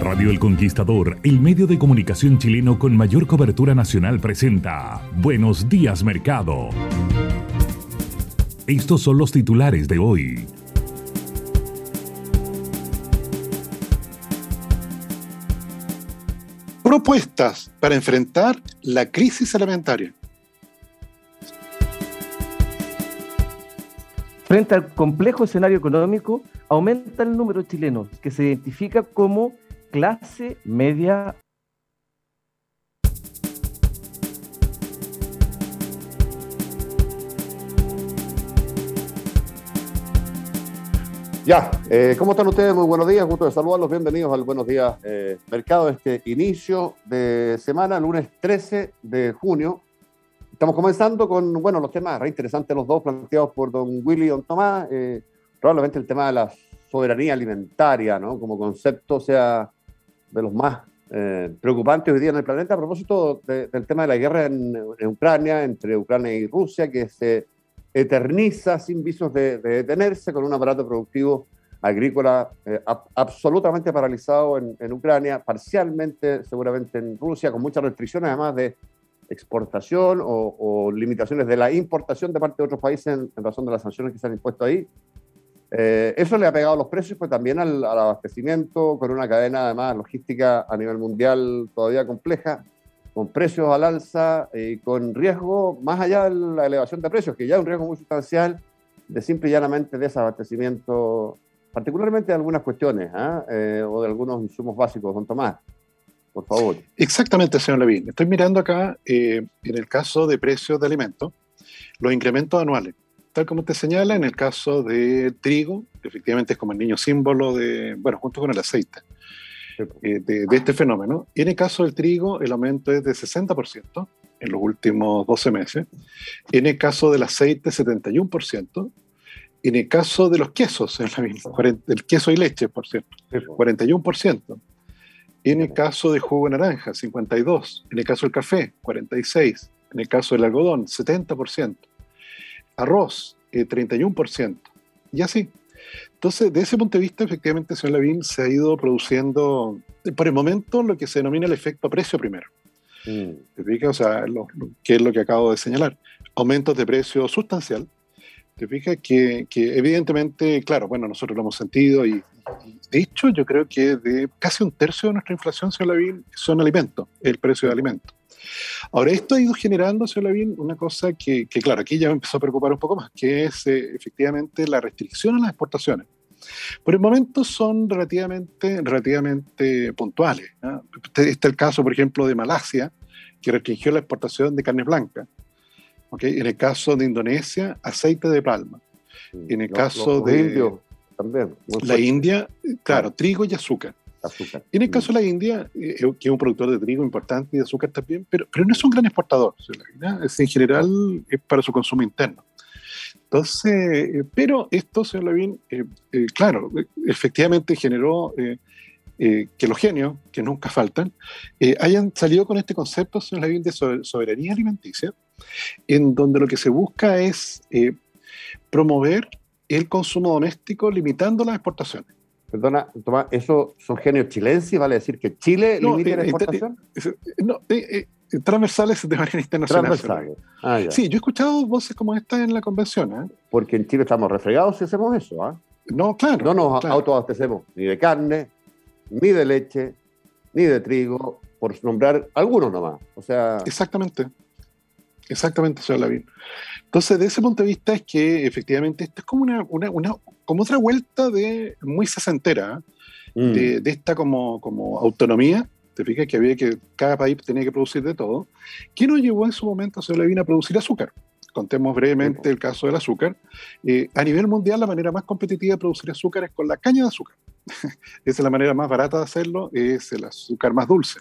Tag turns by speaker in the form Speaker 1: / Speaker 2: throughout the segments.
Speaker 1: Radio El Conquistador, el medio de comunicación chileno con mayor cobertura nacional, presenta Buenos días Mercado. Estos son los titulares de hoy.
Speaker 2: Propuestas para enfrentar la crisis alimentaria.
Speaker 3: Frente al complejo escenario económico, aumenta el número de chilenos que se identifica como clase media.
Speaker 4: Ya, eh, ¿cómo están ustedes? Muy buenos días, gusto de saludarlos, bienvenidos al Buenos Días eh, Mercado, este inicio de semana, lunes 13 de junio. Estamos comenzando con, bueno, los temas re interesantes los dos planteados por don Willy y don Tomás. Eh, probablemente el tema de la soberanía alimentaria, ¿no? Como concepto sea de los más eh, preocupantes hoy día en el planeta a propósito del tema de la guerra en, Ucrania, entre Ucrania y Rusia, que se eterniza sin visos de, detenerse, con un aparato productivo agrícola eh, absolutamente paralizado en, Ucrania, parcialmente seguramente en Rusia, con muchas restricciones además de exportación o, limitaciones de la importación de parte de otros países en razón de las sanciones que se han impuesto ahí. Eh, eso le ha pegado los precios, pues también al, abastecimiento, con una cadena además logística a nivel mundial todavía compleja, con precios al alza y con riesgo más allá de la elevación de precios, que ya es un riesgo muy sustancial de simple y llanamente desabastecimiento, particularmente de algunas cuestiones ¿ah? eh, o de algunos insumos básicos. Don Tomás, por favor.
Speaker 2: Exactamente, señor Levin. Estoy mirando acá, eh, en el caso de precios de alimentos, los incrementos anuales tal como te señala, en el caso de trigo, efectivamente es como el niño símbolo de, bueno, junto con el aceite, eh, de, este fenómeno. Y en el caso del trigo, el aumento es de 60% en los últimos 12 meses. En el caso del aceite, 71%. En el caso de los quesos, el queso y leche, por cierto, 41%. En el caso de jugo de naranja, 52%. En el caso del café, 46%. En el caso del algodón, 70% arroz, 31%, eh, y así. Entonces, de ese punto de vista, efectivamente, señor Lavín, se ha ido produciendo, por el momento, lo que se denomina el efecto precio primero. Mm. ¿Te O sea, ¿qué es lo que acabo de señalar? Aumentos de precio sustancial. ¿Te fijas? Que, que, evidentemente, claro, bueno, nosotros lo hemos sentido y, de hecho yo creo que de casi un tercio de nuestra inflación, señor Lavín, son alimentos, el precio de alimentos. Ahora, esto ha ido generando, señor Lavín, una cosa que, claro, aquí ya me empezó a preocupar un poco más, que es eh, efectivamente la restricción a las exportaciones. Por el momento son relativamente, relativamente puntuales. Este, está el caso, por ejemplo, de Malasia, que restringió la exportación de carne blanca. ¿Okay? En el caso de Indonesia, aceite de palma. En el caso de... también. La India, claro, trigo y azúcar. En el caso de la India, eh, que es un productor de trigo importante y de azúcar también, pero, pero no es un gran exportador. Es, en general es para su consumo interno. Entonces, eh, pero esto, señor Lavín, eh, claro, efectivamente generó que los genios, que nunca faltan, hayan salido con este concepto, señor Lavín, de soberanía alimenticia, en donde lo que se busca es promover el consumo doméstico limitando las exportaciones.
Speaker 4: Perdona, Tomás, ¿eso son genios chilenses? ¿Vale decir que Chile limita la eh, exportación?
Speaker 2: no, eh, transversales de manera internacional.
Speaker 4: Transversales. Ah,
Speaker 2: sí, yo he escuchado voces como esta en la convención. ¿eh?
Speaker 4: Porque en Chile estamos refregados si hacemos eso. ¿ah?
Speaker 2: No, claro.
Speaker 4: No nos
Speaker 2: claro.
Speaker 4: autoabastecemos ni de carne, ni de leche, ni de trigo, por nombrar algunos nomás. O sea,
Speaker 2: Exactamente. Exactamente, señor Lavín. Entonces, de ese punto de vista es que efectivamente esto es como una, una, una como otra vuelta de muy sesentera, ¿eh?
Speaker 4: mm,
Speaker 2: de, de esta como, como autonomía, te fijas que había que, cada país tenía que producir de todo, que nos llevó en su momento, señor Lavín, a producir azúcar. Contemos brevemente el caso del azúcar. Eh, a nivel mundial, la manera más competitiva de producir azúcar es con la caña de azúcar. Esa es la manera más barata de hacerlo, es el azúcar más dulce.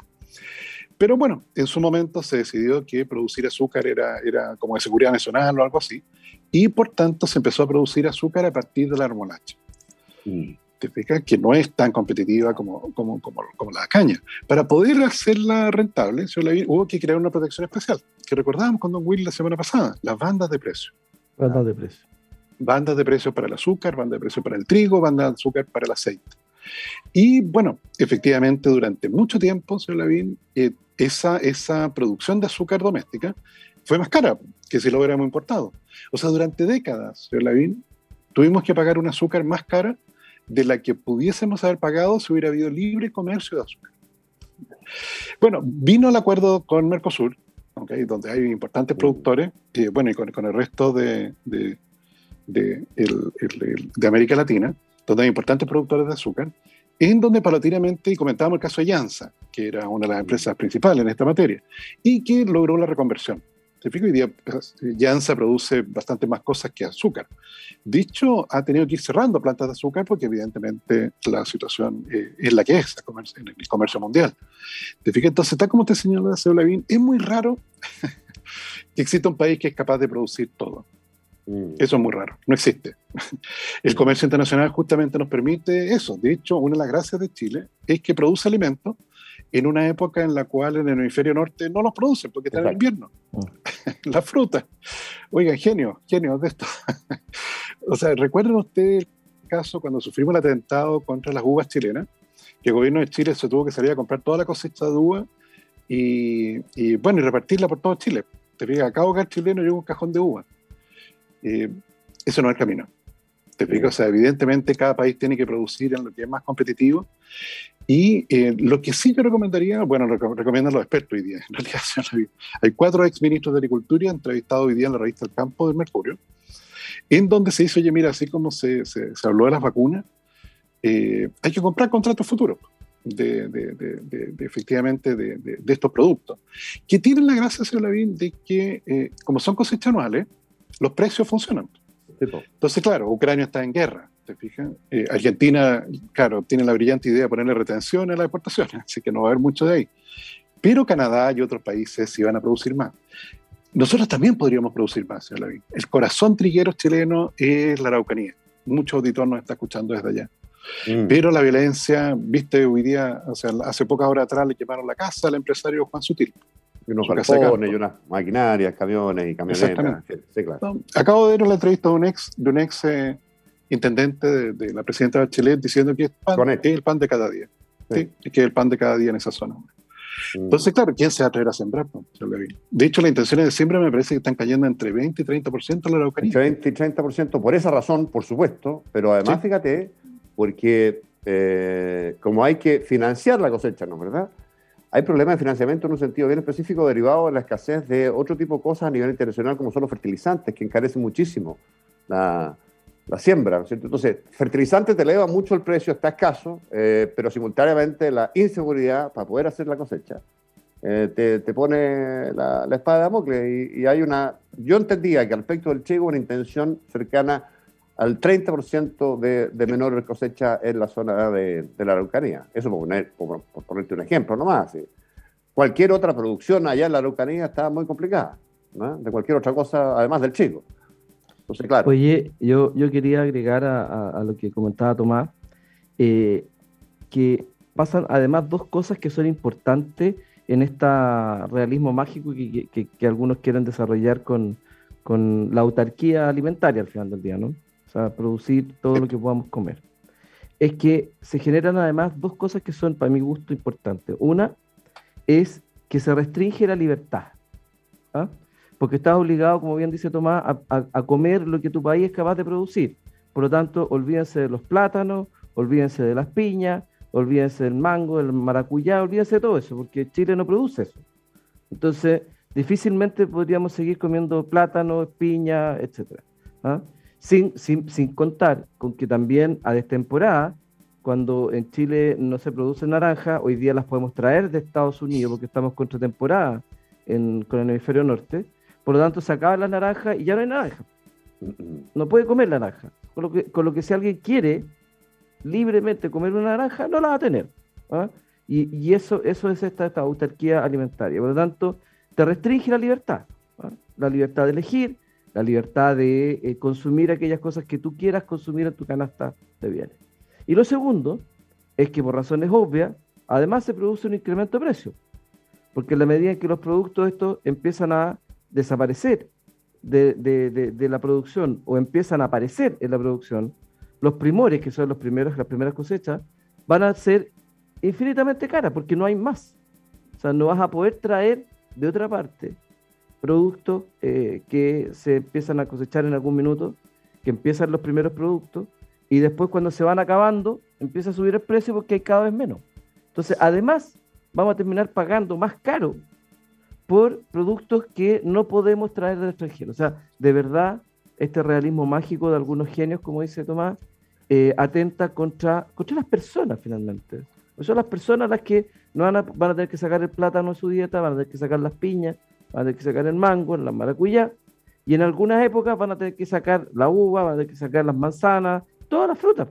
Speaker 2: Pero bueno, en su momento se decidió que producir azúcar era, era como de seguridad nacional o algo así, y por tanto se empezó a producir azúcar a partir de la remolacha.
Speaker 4: mm,
Speaker 2: ¿Te fijas? Que no es tan competitiva como, como, como, como la caña. Para poder hacerla rentable, hubo que crear una protección especial, que recordábamos con Don Will la semana pasada, las bandas de precio.
Speaker 3: Bandas de precio.
Speaker 2: bandas de precio para el azúcar, bandas de precio para el trigo, bandas de azúcar para el aceite. Y bueno, efectivamente, durante mucho tiempo, señor Lavín, eh, esa, esa producción de azúcar doméstica fue más cara que si lo hubiéramos importado. O sea, durante décadas, señor Lavín, tuvimos que pagar un azúcar más cara de la que pudiésemos haber pagado si hubiera habido libre comercio de azúcar. Bueno, vino el acuerdo con Mercosur, ¿ok? donde hay importantes productores, y bueno, y con, con el resto de, de, de, el- el- el- de América Latina, donde hay importantes productores de azúcar, en donde paulatinamente, y comentábamos el caso de Yansa, que era una de las empresas principales en esta materia, y que logró la reconversión. ¿Te? Hoy día Yansa produce bastante más cosas que azúcar. Dicho, ha tenido que ir cerrando plantas de azúcar porque evidentemente la situación eh, es la que es en el comercio mundial. Entonces, está como te señala Seo Lavín, es muy raro que exista un país que es capaz de producir todo.
Speaker 4: Mm.
Speaker 2: Eso es muy raro, no existe. El comercio internacional justamente nos permite eso. De hecho, una de las gracias de Chile es que produce alimentos en una época en la cual en el hemisferio norte no los producen porque está en invierno. La fruta. Oigan, genio, genio de esto. o sea, ¿recuerdan ustedes el caso cuando sufrimos el atentado contra las uvas chilenas? Que el gobierno de Chile se tuvo que salir a comprar toda la cosecha de uva y, y, bueno, y repartirla por todo Chile. Te fijas, cada hogar chileno llega un cajón de uva. Eh, eso no es el camino. ¿Te fijas? O sea, evidentemente cada país tiene que producir en lo que es más competitivo. Y eh, lo que sí yo recomendaría, bueno, reco- recomiendan los expertos hoy día, en realidad, hay cuatro ex ministros de Agricultura entrevistados hoy día en la revista El Campo del Mercurio, en donde se dice, oye, mira, así como se, se, se habló de las vacunas, eh, hay que comprar contratos futuros de, de, de, de, efectivamente de estos productos, que tienen la gracia, señor Lavín, de que eh, como son cosechas anuales, los precios funcionan. Entonces, claro, Ucrania está en guerra, ¿te fijas? Eh, Argentina, claro, tiene la brillante idea de ponerle retención a las exportaciones, así que no va a haber mucho de ahí. Pero Canadá y otros países sí van a producir más. Nosotros también podríamos producir más, señor Lavín. El corazón triguero chileno es la Araucanía. Mucho auditor nos está escuchando desde allá.
Speaker 4: Mm.
Speaker 2: Pero la violencia, viste, hoy día, o sea, hace pocas horas atrás le quemaron la casa al empresario Juan Sutil.
Speaker 4: Y unos
Speaker 2: de campo.
Speaker 4: y unas maquinarias, camiones y camionetas. Sí, claro.
Speaker 2: No, Acabo de ver la entrevista de un ex, de un ex eh, intendente de, de la presidenta de Bachelet diciendo que es, pan- es el pan de cada día.
Speaker 4: Sí.
Speaker 2: Sí, que es el pan de cada día en esa zona.
Speaker 4: Mm.
Speaker 2: Entonces, claro, ¿quién se va a atrever a sembrar? De hecho, las intenciones de siembra me parece que están cayendo entre 20 y 30% en la Araucanía.
Speaker 4: Entre 20 y 30% por esa razón, por supuesto, pero además, fíjate, porque eh, como hay que financiar la cosecha, ¿no? ¿Verdad? Hay problemas de financiamiento en un sentido bien específico derivado de la escasez de otro tipo de cosas a nivel internacional, como son los fertilizantes, que encarecen muchísimo la, siembra, ¿no es cierto? Entonces, fertilizantes te eleva mucho el precio, está escaso, eh, pero simultáneamente la inseguridad para poder hacer la cosecha eh, te, te pone la, espada de Damocles y, y hay una... Yo entendía que al respecto del hubo una intención cercana al 30% de, de menor cosecha en la zona de, la Araucanía. Eso por, poner, por, ponerte un ejemplo nomás. ¿sí? Cualquier otra producción allá en la Araucanía está muy complicada, ¿no? de cualquier otra cosa, además del chico.
Speaker 3: Oye, yo, yo quería agregar a, lo que comentaba Tomás, eh, que pasan además dos cosas que son importantes en este realismo mágico que, que- que algunos quieren desarrollar con, con la autarquía alimentaria al final del día, ¿no? O sea, producir todo lo que podamos comer. Es que se generan además dos cosas que son para mi gusto importantes. Una es que se restringe la libertad. ¿ah? Porque estás obligado, como bien dice Tomás, a, comer lo que tu país es capaz de producir. Por lo tanto, olvídense de los plátanos, olvídense de las piñas, olvídense del mango, del maracuyá, olvídense de todo eso, porque Chile no produce eso. Entonces, difícilmente podríamos seguir comiendo plátano, piña, etc. ¿ah? Sin, sin, sin contar con que también a destemporada cuando en Chile no se produce naranja, hoy día las podemos traer de Estados Unidos porque estamos contra temporada con el hemisferio norte. Por lo tanto, se acaba la naranja y ya no hay naranja. No puede comer la naranja. Con lo que, con lo que si alguien quiere libremente comer una naranja, no la va a tener. ¿ah? Y, eso, eso es esta, esta, autarquía alimentaria. Por lo tanto, te restringe la libertad. ¿ah? La libertad de elegir, la libertad de eh, consumir aquellas cosas que tú quieras consumir en tu canasta de bienes. Y lo segundo es que por razones obvias, además se produce un incremento de precio, porque en la medida en que los productos estos empiezan a desaparecer de, la producción o empiezan a aparecer en la producción, los primores, que son los primeros, las primeras cosechas, van a ser infinitamente caras porque no hay más. O sea, no vas a poder traer de otra parte productos eh, que se empiezan a cosechar en algún minuto, que empiezan los primeros productos, y después cuando se van acabando, empieza a subir el precio porque hay cada vez menos. Entonces, además, vamos a terminar pagando más caro por productos que no podemos traer del extranjero. O sea, de verdad, este realismo mágico de algunos genios, como dice Tomás, eh, atenta contra, contra las personas finalmente. son las personas las que no van a, van a tener que sacar el plátano de su dieta, van a tener que sacar las piñas, van a tener que sacar el mango, la maracuyá, y en algunas épocas van a tener que sacar la uva, van a tener que sacar las manzanas, todas las frutas.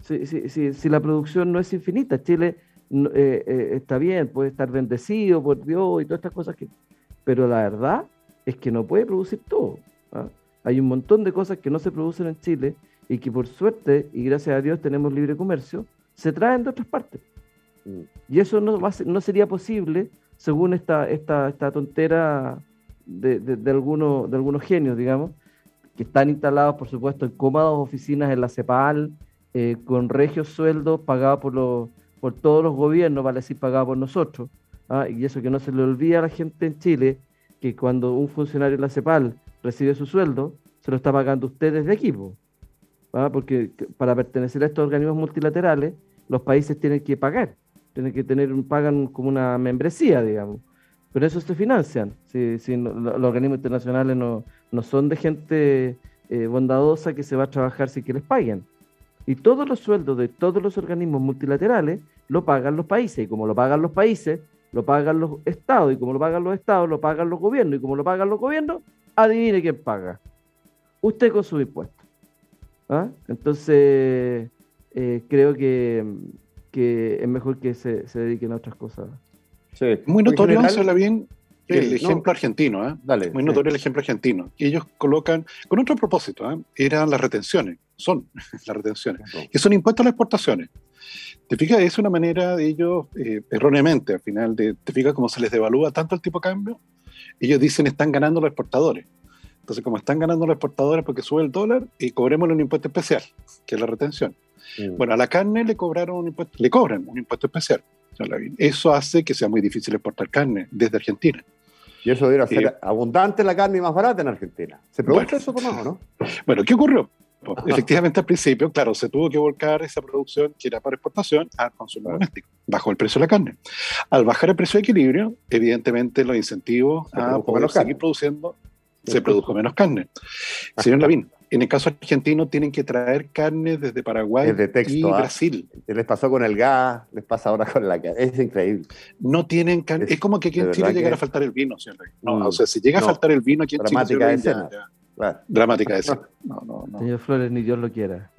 Speaker 3: Si, si, si, la producción no es infinita, Chile eh, eh, está bien, puede estar bendecido por Dios y todas estas cosas que... Pero la verdad es que no puede producir todo. ¿ah? Hay un montón de cosas que no se producen en Chile y que por suerte, y gracias a Dios tenemos libre comercio, se traen de otras partes. Mm. Y eso no, va no sería posible según esta, esta, esta tontera de, de, de, algunos, de algunos genios, digamos, que están instalados, por supuesto, en cómodas oficinas en la CEPAL, eh, con regios sueldos pagados por, los, por todos los gobiernos, vale decir, pagados por nosotros. ¿ah? Y eso que no se le olvida a la gente en Chile, que cuando un funcionario de la CEPAL recibe su sueldo, se lo está pagando usted desde equipo. ¿ah? Porque para pertenecer a estos organismos multilaterales, los países tienen que pagar, tienen que tener, pagan como una membresía, digamos. Pero eso se financian. Si, si los organismos internacionales no, no son de gente eh, bondadosa que se va a trabajar sin que les paguen. Y todos los sueldos de todos los organismos multilaterales lo pagan los países. Y como lo pagan los países, lo pagan los estados. Y como lo pagan los estados, lo pagan los gobiernos. Y como lo pagan los gobiernos, adivine quién paga. Usted con sus impuestos. ¿Ah? Entonces, eh, creo que, que, es mejor que se, se dediquen a otras cosas.
Speaker 2: Muy notorio, se habla bien, el ejemplo argentino, ¿eh? muy notorio el ejemplo argentino. ellos colocan, con otro propósito, ¿eh? eran las retenciones, son las retenciones, que son impuestos a las exportaciones. ¿Te fijas? Es una manera de ellos, eh, erróneamente al final, de, ¿te fijas cómo se les devalúa tanto el tipo de cambio? Ellos dicen están ganando los exportadores. Entonces, como están ganando los exportadores porque sube el dólar, y cobremos un impuesto especial, que es la retención. Mm. Bueno, a la carne le cobraron un impuesto, le cobran un impuesto especial. Eso hace que sea muy difícil exportar carne desde Argentina.
Speaker 4: Y eso debería ser abundante la carne y más barata en Argentina. ¿Se produce eso, Tomás, o no?
Speaker 2: Bueno, ¿qué ocurrió? Pues, efectivamente, al principio, claro, se tuvo que volcar esa producción que era para exportación al consumo doméstico. Bajó el precio de la carne. Al bajar el precio de equilibrio, evidentemente los incentivos a poder seguir produciendo, se produjo menos carne. Señor Lavín, en el caso argentino tienen que traer carne desde Paraguay y ¿ah? Brasil.
Speaker 4: Les pasó con el gas, les pasa ahora con la carne. Es increíble.
Speaker 2: No tienen carne. Es, como que aquí en Chile llegara a faltar el vino, señor. No, mm. o sea, si llega a faltar el vino aquí en
Speaker 4: Dramática
Speaker 2: Chile. Dramática Dramática escena. No, no, no.
Speaker 3: Señor Flores, ni Dios lo quiera.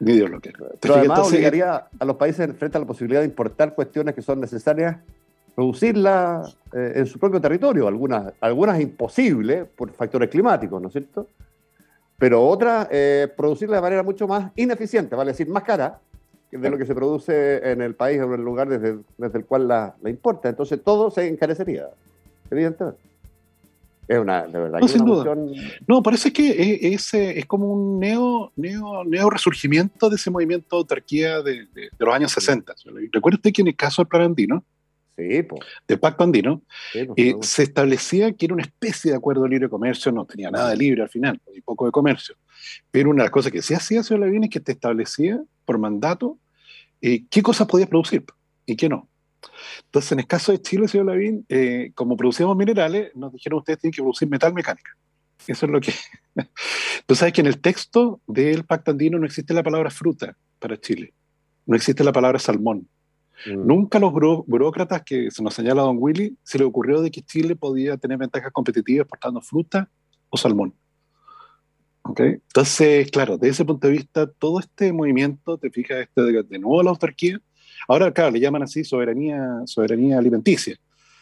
Speaker 2: Ni Dios lo quiera.
Speaker 4: Pero además obligaría a los países frente a la posibilidad de importar cuestiones que son necesarias producirlas eh, en su propio territorio, algunas, algunas imposibles por factores climáticos, ¿no es cierto? pero otra, eh, producirla de manera mucho más ineficiente, vale decir, más cara de lo que se produce en el país o en el lugar desde, desde el cual la, la, importa. Entonces todo se encarecería, evidentemente. Es una, de verdad.
Speaker 2: No, sin duda. No, parece que es, es, como un neo, neo, neo, resurgimiento de ese movimiento de autarquía de, de, los años 60. ¿Recuerda usted que en el caso del plan andino, del Pacto Andino, y se establecía que era una especie de acuerdo de libre comercio, no tenía nada de libre al final, y poco de comercio. Pero una de las cosas que sí hacía señor Lavín es que te establecía por mandato eh, qué cosas podías producir y qué no. Entonces, en el caso de Chile, señor Lavín, eh, como producíamos minerales, nos dijeron ustedes tienen que producir metal mecánica. Eso es lo que... Tú sabes que en el texto del Pacto Andino no existe la palabra fruta para Chile. No existe la palabra salmón. Mm. Nunca los burócratas que se nos señala Don Willy se le ocurrió de que Chile podía tener ventajas competitivas exportando fruta o salmón. ¿Okay? Entonces, claro, desde ese punto de vista, todo este movimiento, te fijas, este de, de nuevo la autarquía, ahora, claro, le llaman así soberanía, soberanía alimenticia,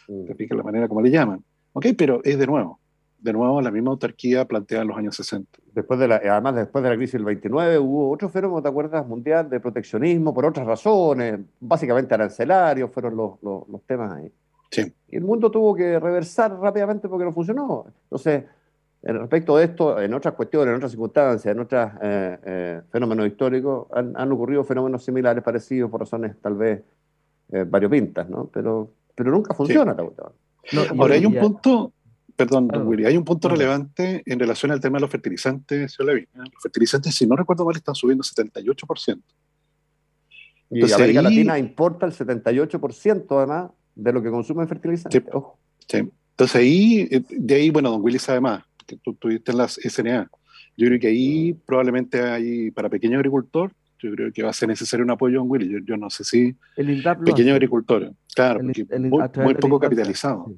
Speaker 2: mm. te fijas la manera como le llaman, ¿ok? Pero es de nuevo, de nuevo la misma autarquía planteada en los años 60.
Speaker 4: Después de la, además, después de la crisis del 29 hubo otro fenómeno, ¿te acuerdas? Mundial de proteccionismo por otras razones, básicamente arancelarios fueron los, los, los temas ahí.
Speaker 2: Sí.
Speaker 4: Y el mundo tuvo que reversar rápidamente porque no funcionó. Entonces, respecto de esto, en otras cuestiones, en otras circunstancias, en otros eh, eh, fenómenos históricos, han, ocurrido fenómenos similares, parecidos, por razones tal vez eh, variopintas, ¿no? Pero, pero nunca funciona
Speaker 2: no, Ahora hay un punto, perdón, don Willy, hay un punto relevante en relación al tema de los fertilizantes, señor Levin. Los fertilizantes, si no recuerdo mal, están subiendo 78%.
Speaker 4: Y Entonces, América Latina importa el 78% además de lo que consume en fertilizantes.
Speaker 2: Sí, Entonces ahí, de ahí, bueno, don Willy sabe más que tú tuviste en las SNA. Yo creo que ahí probablemente hay, para pequeño agricultor, yo creo que va a ser necesario un apoyo en Willy. Yo, no sé si
Speaker 3: el
Speaker 2: pequeño agricultor, claro, muy, poco capitalizado.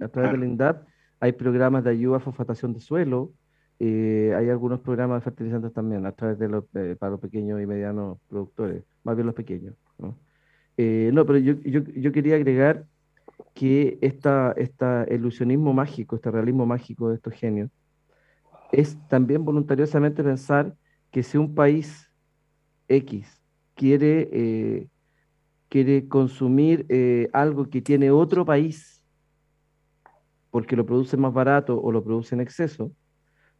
Speaker 3: a través del INDAP hay programas de ayuda a fosfatación de suelo, eh, hay algunos programas de fertilizantes también a través de los, para los pequeños y medianos productores, más bien los pequeños. No, eh, no pero yo, yo, yo quería agregar que esta, esta ilusionismo mágico, este realismo mágico de estos genios, es también voluntariosamente pensar que si un país X quiere, eh, quiere consumir eh, algo que tiene otro país porque lo produce más barato o lo produce en exceso,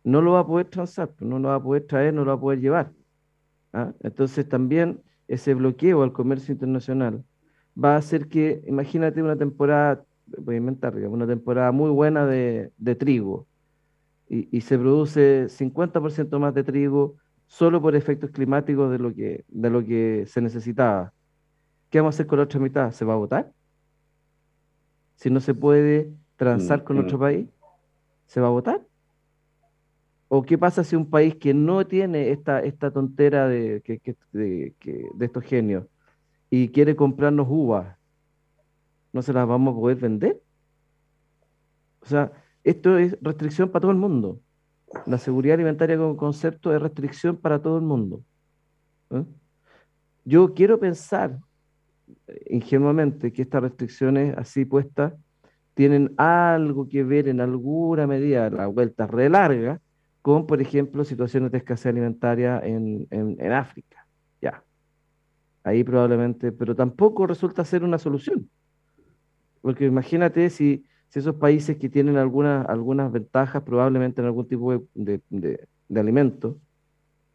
Speaker 3: no lo va a poder transar, pues, no lo va a poder traer, no lo va a poder llevar. ¿ah? Entonces también ese bloqueo al comercio internacional va a hacer que, imagínate una temporada, voy a inventar, una temporada muy buena de, trigo y, se produce 50% más de trigo solo por efectos climáticos de lo, que, de lo que se necesitaba. ¿Qué vamos a hacer con la otra mitad? ¿Se va a votar? Si no se puede transar con otro país, ¿se va a votar? ¿O qué pasa si un país que no tiene esta, esta tontera de, de, de estos genios y quiere comprarnos uvas, ¿no se las vamos a poder vender? O sea, esto es restricción para todo el mundo. La seguridad alimentaria como concepto es restricción para todo el mundo. ¿eh? Yo quiero pensar ingenuamente que estas restricciones así puestas tienen algo que ver en alguna medida, la vuelta re larga, con, por ejemplo, situaciones de escasez alimentaria en, en África ahí probablemente, pero tampoco resulta ser una solución. Porque imagínate si, esos países que tienen algunas, algunas ventajas, probablemente en algún tipo de, de, alimento,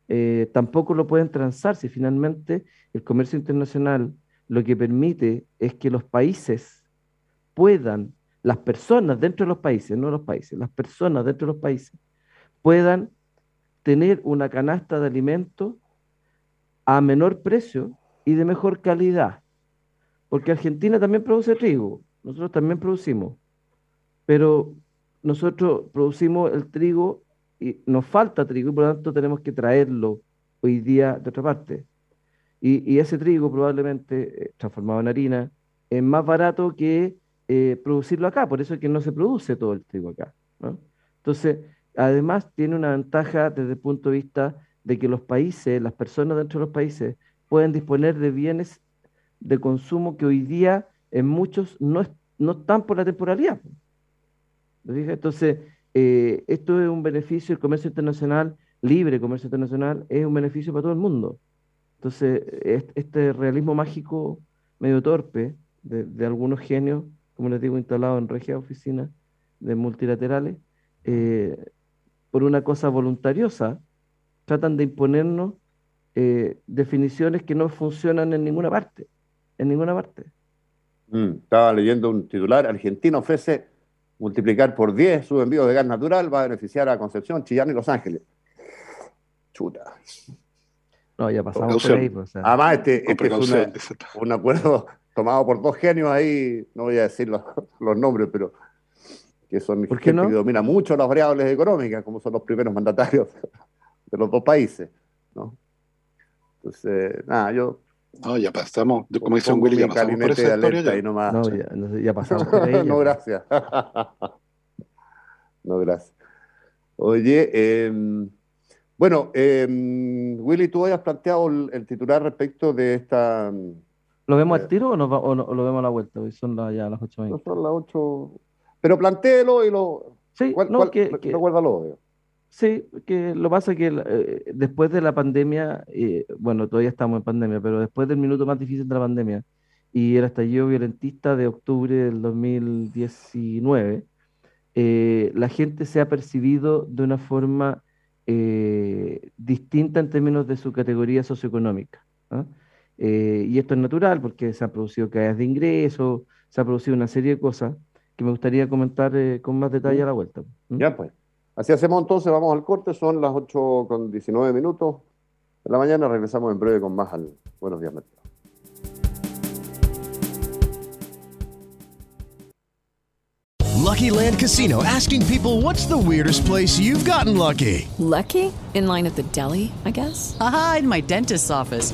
Speaker 3: eh, tampoco lo pueden transar si finalmente el comercio internacional lo que permite es que los países puedan, las personas dentro de los países, no los países, las personas dentro de los países, puedan tener una canasta de alimentos a menor precio y de mejor calidad. Porque Argentina también produce trigo, nosotros también producimos, pero nosotros producimos el trigo y nos falta trigo y por lo tanto tenemos que traerlo hoy día de otra parte. Y, ese trigo probablemente eh, transformado en harina es más barato que eh, producirlo acá, por eso es que no se produce todo el trigo acá. Entonces, además tiene una ventaja desde el punto de vista de que los países, las personas dentro de los países, pueden disponer de bienes de consumo que hoy día en muchos no, no están por la temporalidad. Entonces, eh, esto es un beneficio, el comercio internacional, libre comercio internacional, es un beneficio para todo el mundo. Entonces, este realismo mágico medio torpe de, algunos genios, como les digo, instalados en regias oficinas de multilaterales, eh, por una cosa voluntariosa, tratan de imponernos eh, definiciones que no funcionan en ninguna parte, en ninguna parte.
Speaker 4: Mm, estaba leyendo un titular, Argentina ofrece multiplicar por 10 su envío de gas natural, va a beneficiar a Concepción, Chillán y Los Ángeles. Chuta.
Speaker 3: No, ya pasamos por ahí. Pues,
Speaker 4: Además, este, este es un acuerdo tomado por dos genios ahí, no voy a decir los, nombres, pero que son
Speaker 3: gente que
Speaker 4: domina mucho las variables económicas, como son los primeros mandatarios de los dos países. ¿no? Entonces, nada, yo
Speaker 2: no, ya pasamos, como dice un Willy, ya pasamos por esa historia ya.
Speaker 3: No, ya, pasamos por ahí.
Speaker 4: no, gracias. no, gracias. Oye, eh, bueno, eh, Willy, tú habías planteado el, titular respecto de esta...
Speaker 3: ¿Lo vemos al eh, tiro o, o, lo vemos a la vuelta? Hoy son ya las 8.20.
Speaker 4: No son las 8... Pero plantéelo y lo...
Speaker 3: Sí, no, que, recuérdalo. Sí, que lo pasa que eh, después de la pandemia, eh, bueno, todavía estamos en pandemia, pero después del minuto más difícil de la pandemia y el estallido violentista de octubre del 2019, eh, la gente se ha percibido de una forma distinta en términos de su categoría socioeconómica. ¿Ah? y esto es natural porque se han producido caídas de ingresos, se ha producido una serie de cosas que me gustaría comentar con más detalle a la vuelta.
Speaker 4: Ya pues. Así hacemos entonces, vamos al corte, son las 8 con 19 minutos de la mañana, regresamos en breve con más al Buenos Días Mercado.
Speaker 5: Lucky Land Casino asking people what's the weirdest place you've gotten lucky?
Speaker 6: Lucky? In line at the deli, I guess?
Speaker 7: Aha, in my dentist's office.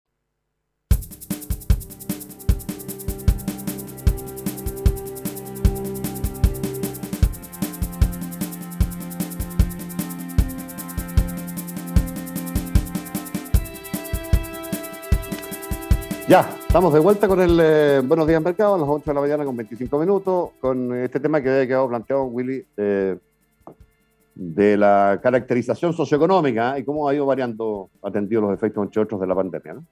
Speaker 4: Ya, estamos de vuelta con el eh, Buenos Días Mercado a las 8 de la mañana con 25 minutos, con este tema que había quedado planteado, Willy, eh, de la caracterización socioeconómica ¿eh? y cómo ha ido variando, atendido los efectos, entre otros, de la pandemia. ¿no?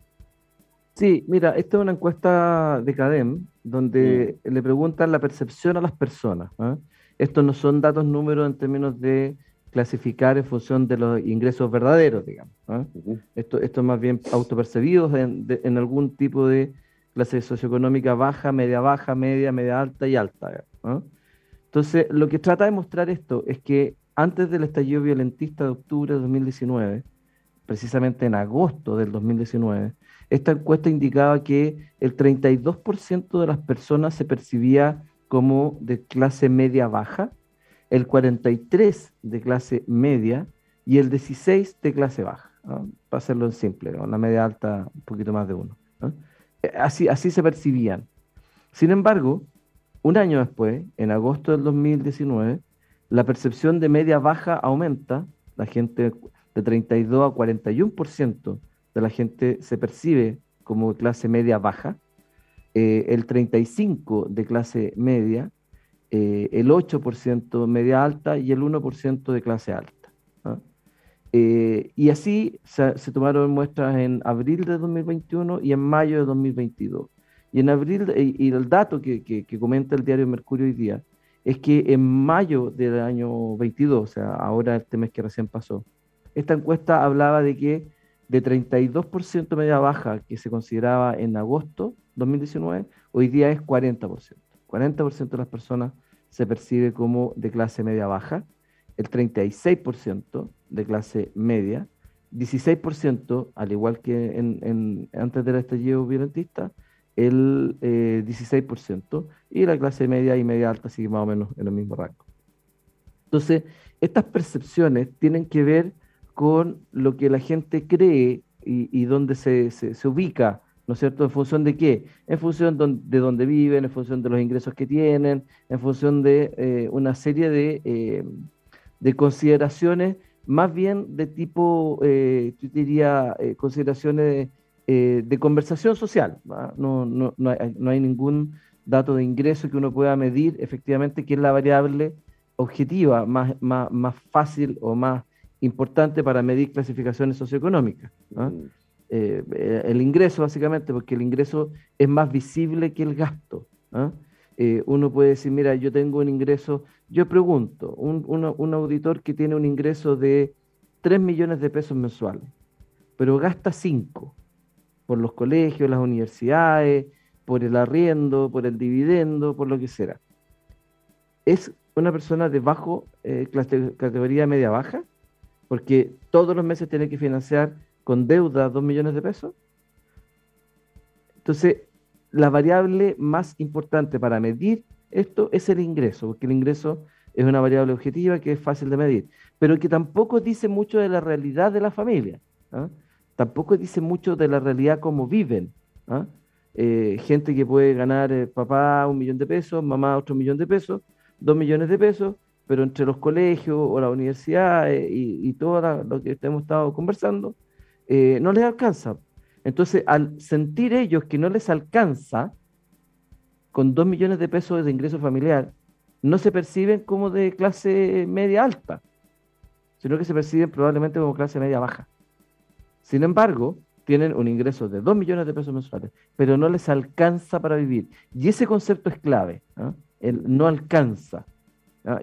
Speaker 3: Sí, mira, esta es una encuesta de CADEM, donde mm. le preguntan la percepción a las personas. Estos no son datos números en términos de clasificar en función de los ingresos verdaderos, digamos. esto, esto es más bien autopercibidos en, en, algún tipo de clase socioeconómica baja, media baja, media, media alta y alta. Entonces, lo que trata de mostrar esto es que antes del estallido violentista de octubre de 2019, precisamente en agosto del 2019, esta encuesta indicaba que el 32% de las personas se percibía como de clase media baja el 43 de clase media y el 16 de clase baja, para hacerlo en simple, la media alta un poquito más de uno. Eh, así, así se percibían. Sin embargo, un año después, en agosto del 2019, la percepción de media baja aumenta, la gente de 32 a 41% de la gente se percibe como clase media baja, eh, el 35 de clase media eh, el 8% media alta y el 1% de clase alta. Eh, y así se, tomaron muestras en abril de 2021 y en mayo de 2022. Y en abril, y, el dato que, comenta el diario Mercurio hoy día, es que en mayo del año 22, o sea, ahora este mes que recién pasó, esta encuesta hablaba de que de 32% media baja que se consideraba en agosto 2019, hoy día es 40%. 40% de las personas se percibe como de clase media baja, el 36% de clase media, 16%, al igual que en, antes del estallido violentista, el 16%, eh, y la clase media y media alta sigue más o menos en el mismo rango. Entonces, estas percepciones tienen que ver con lo que la gente cree y, y dónde se, se ubica ¿no es cierto? ¿En función de qué? En función de dónde viven, en función de los ingresos que tienen, en función de eh, una serie de, eh, de, consideraciones, más bien de tipo, eh, yo diría, consideraciones de, conversación social. No, no, no, hay, no, hay, ningún dato de ingreso que uno pueda medir efectivamente, que es la variable objetiva más, más, más fácil o más importante para medir clasificaciones socioeconómicas. ¿ah? Mm. Eh, el ingreso, básicamente, porque el ingreso es más visible que el gasto. ¿ah? Eh, uno puede decir, mira, yo tengo un ingreso, yo pregunto, un, un, auditor que tiene un ingreso de 3 millones de pesos mensuales, pero gasta 5 por los colegios, las universidades, por el arriendo, por el dividendo, por lo que sea. ¿Es una persona de bajo eh, categoría media-baja? Porque todos los meses tiene que financiar con deuda 2 millones de pesos. Entonces, la variable más importante para medir esto es el ingreso, porque el ingreso es una variable objetiva que es fácil de medir, pero que tampoco dice mucho de la realidad de la familia, ¿ah? tampoco dice mucho de la realidad como viven. ¿ah? Eh, gente que puede ganar eh, papá un millón de pesos, mamá otro millón de pesos, dos millones de pesos, pero entre los colegios o la universidad y, y todo lo que hemos estado conversando, eh, no les alcanza. Entonces, al sentir ellos que no les alcanza, con dos millones de pesos de ingreso familiar, no se perciben como de clase media alta, sino que se perciben probablemente como clase media baja. Sin embargo, tienen un ingreso de dos millones de pesos mensuales, pero no les alcanza para vivir. Y ese concepto es clave, el no alcanza.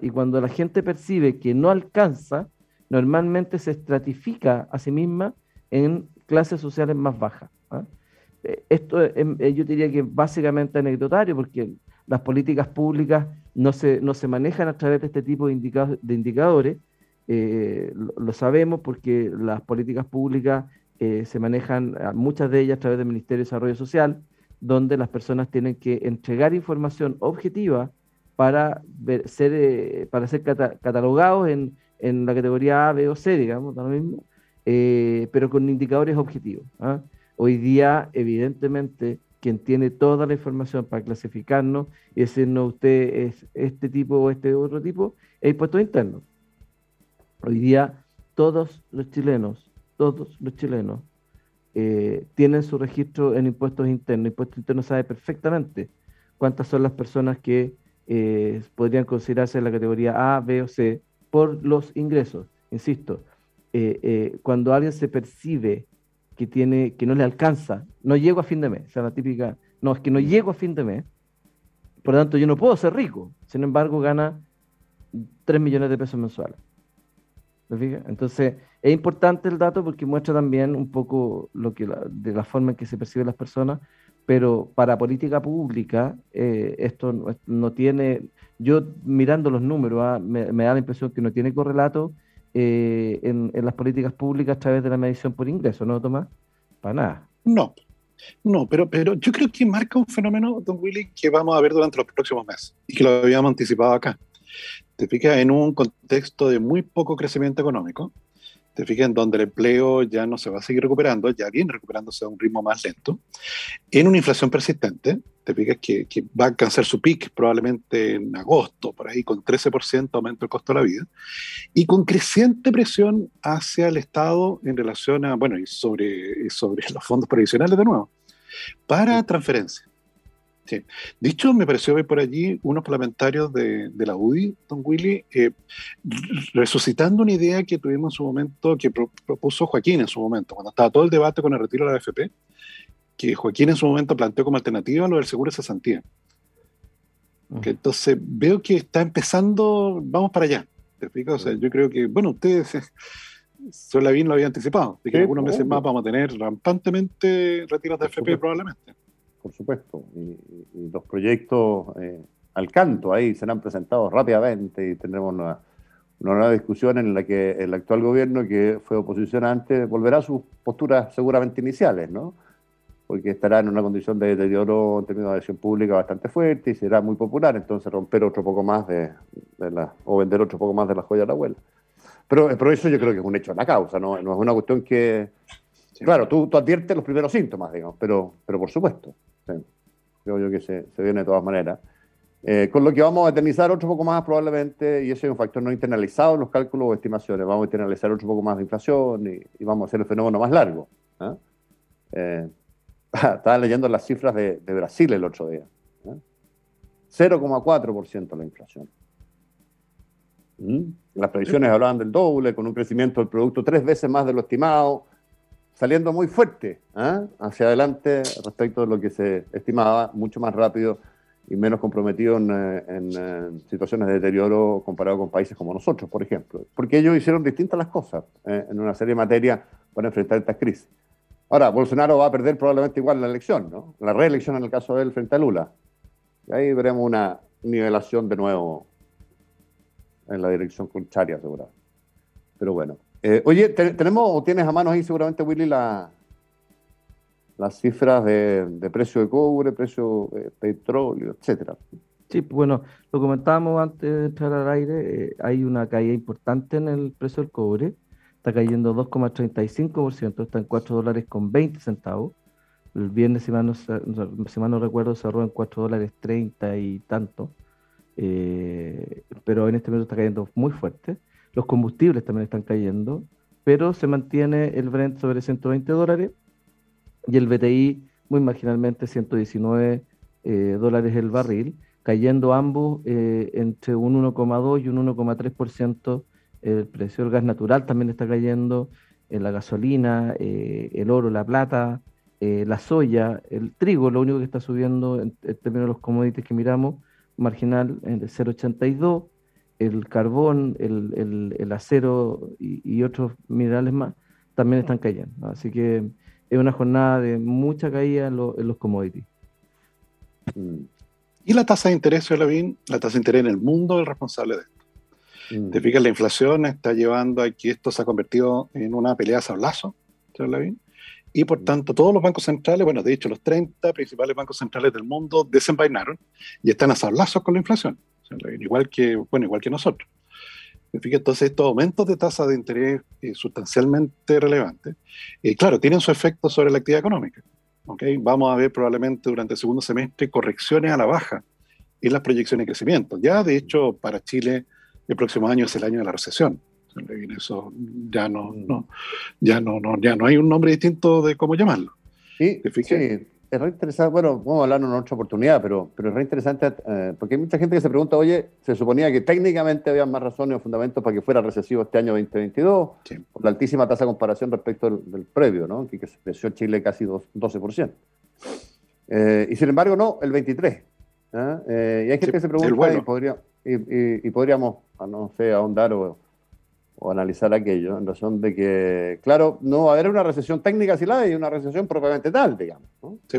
Speaker 3: Y cuando la gente percibe que no alcanza, normalmente se estratifica a sí misma en clases sociales más bajas. ¿ah? Eh, esto em, eh, yo diría que básicamente anecdotario porque las políticas públicas no se, no se manejan a través de este tipo de, indicadores. Eh, lo, sabemos porque las políticas públicas se manejan, muchas de ellas a través del Ministerio de Desarrollo Social, donde las personas tienen que entregar información objetiva para ser, para ser catalogados en, en, la categoría A, B o C, digamos, lo mismo, eh, pero con indicadores objetivos. ¿ah? Hoy día, evidentemente, quien tiene toda la información para clasificarnos y decirnos usted es este tipo o este otro tipo, es impuesto interno. Hoy día, todos los chilenos, todos los chilenos, eh, tienen su registro en impuestos internos. Impuestos internos sabe perfectamente cuántas son las personas que eh, podrían considerarse en la categoría A, B o C por los ingresos. Insisto, eh, eh, cuando alguien se percibe que, tiene, que no le alcanza, no llego a fin de mes, o sea, la típica, no, es que no llego a fin de mes, por lo tanto yo no puedo ser rico, sin embargo gana 3 millones de pesos mensuales. Entonces, es importante el dato porque muestra también un poco lo que de la forma en que se perciben las personas, pero para política pública eh, esto no, tiene, yo mirando los números, ah, me, me, da la impresión que no tiene correlato eh, en, las políticas públicas a través de la medición por ingreso, ¿no, Tomás? Para nada.
Speaker 2: No, no, pero, pero yo creo que marca un fenómeno, don Willy, que vamos a ver durante los próximos meses y que lo habíamos anticipado acá. Te fijas en un contexto de muy poco crecimiento económico, te fijas en donde el empleo ya no se va a seguir recuperando, ya viene recuperándose a un ritmo más lento, en una inflación persistente, te fijas que, que va a alcanzar su pic probablemente en agosto, por ahí con 13% aumento del costo de la vida, y con creciente presión hacia el Estado en relación a, bueno, y sobre, sobre los fondos previsionales de nuevo, para transferencias. Sí. Dicho, me pareció ver por allí unos parlamentarios de, la UDI, don Willy, eh, resucitando una idea que tuvimos en su momento, que propuso Joaquín en su momento, cuando estaba todo el debate con el retiro de la AFP, que Joaquín en su momento planteó como alternativa lo del seguro de cesantía. Que entonces veo que está empezando, vamos para allá. ¿Te explico? O sea, yo creo que, bueno, ustedes, Sola bien lo había anticipado, de que algunos meses más vamos a tener rampantemente retiros de AFP probablemente
Speaker 4: por supuesto. Y, los proyectos eh, al canto ahí serán presentados rápidamente y tendremos una, nueva discusión en la que el actual gobierno, que fue oposición antes, volverá a sus posturas seguramente iniciales, ¿no? Porque estará en una condición de deterioro en términos de adhesión pública bastante fuerte y será muy popular, entonces romper otro poco más de, la, o vender otro poco más de la joya de la abuela. Pero, pero eso yo creo que es un hecho en la causa, ¿no? No es una cuestión que, Claro, tú, tú, adviertes los primeros síntomas, digamos, pero, pero por supuesto. Creo yo que se, se, viene de todas maneras. Eh, con lo que vamos a eternizar otro poco más probablemente, y ese es un factor no internalizado en los cálculos o estimaciones, vamos a internalizar otro poco más de inflación y, vamos a hacer el fenómeno más largo. ¿ah? Eh, estaba leyendo las cifras de, de Brasil el otro día. 0,4% ¿ah? la inflación. ¿Mm? Las previsiones hablaban del doble, con un crecimiento del producto tres veces más de lo estimado, saliendo muy fuerte ¿ah? hacia adelante respecto de lo que se estimaba, mucho más rápido y menos comprometido en, eh, eh, situaciones de deterioro comparado con países como nosotros, por ejemplo. Porque ellos hicieron distintas las cosas eh, en una serie de materias para enfrentar estas crisis. Ahora, Bolsonaro va a perder probablemente igual la elección, ¿no? La reelección en el caso de él frente a Lula. Y ahí veremos una nivelación de nuevo en la dirección contraria, seguramente. Pero bueno. Oye, ¿tenemos o tienes a mano ahí seguramente, Willy, la, las cifras de, precio de cobre, precio de petróleo, etcétera.
Speaker 3: Sí, bueno, lo comentábamos antes de entrar al aire, eh, hay una caída importante en el precio del cobre, está cayendo 2,35%, está en 4 dólares con 20 centavos. El viernes, si mal no, recuerdo, cerró en 4 dólares 30 y tanto, eh, pero en este momento está cayendo muy fuerte. Los combustibles también están cayendo, pero se mantiene el Brent sobre 120 dólares y el BTI muy marginalmente 119 eh, dólares el barril, cayendo ambos eh, entre un 1,2 y un 1,3% el precio. Del gas natural también está cayendo, en la gasolina, eh, el oro, la plata, la soya, el trigo, lo único que está subiendo en, términos de los commodities que miramos, marginal en 0,82, el carbón, el, acero y, y, otros minerales más también están cayendo. Así que es una jornada de mucha caída en, los commodities.
Speaker 2: ¿Y la tasa de interés, señor Lavín? La tasa de interés en el mundo es el responsable de esto. Mm. Te fijas, la inflación está llevando a que esto se ha convertido en una pelea a sablazo, señor Lavín. Y por mm. tanto, todos los bancos centrales, bueno, de hecho, los 30 principales bancos centrales del mundo desenvainaron y están a sablazos con la inflación. Igual que, bueno, igual que nosotros. Entonces, estos aumentos de tasa de interés eh, sustancialmente relevantes, eh, claro, tienen su efecto sobre la actividad económica. ¿okay? Vamos a ver probablemente durante el segundo semestre correcciones a la baja en las proyecciones de crecimiento. Ya, de hecho, para Chile, el próximo año es el año de la recesión. Eso ya no, no, ya no, no, ya no hay un nombre distinto de cómo llamarlo.
Speaker 4: Sí, sí es re interesante, bueno, vamos a hablar en otra oportunidad, pero, pero es re interesante eh, porque hay mucha gente que se pregunta, oye, se suponía que técnicamente había más razones o fundamentos para que fuera recesivo este año 2022, por la altísima tasa de comparación respecto del, previo, ¿no? Que, creció Chile casi 12%. Eh, y sin embargo, no, el 23%. ¿ah? Eh, y hay gente que se pregunta y, podría, y, y, podríamos, no sé, ahondar o o analizar aquello, en razón de que, claro, no va a haber una recesión técnica si la hay, una recesión propiamente tal, digamos. Sí.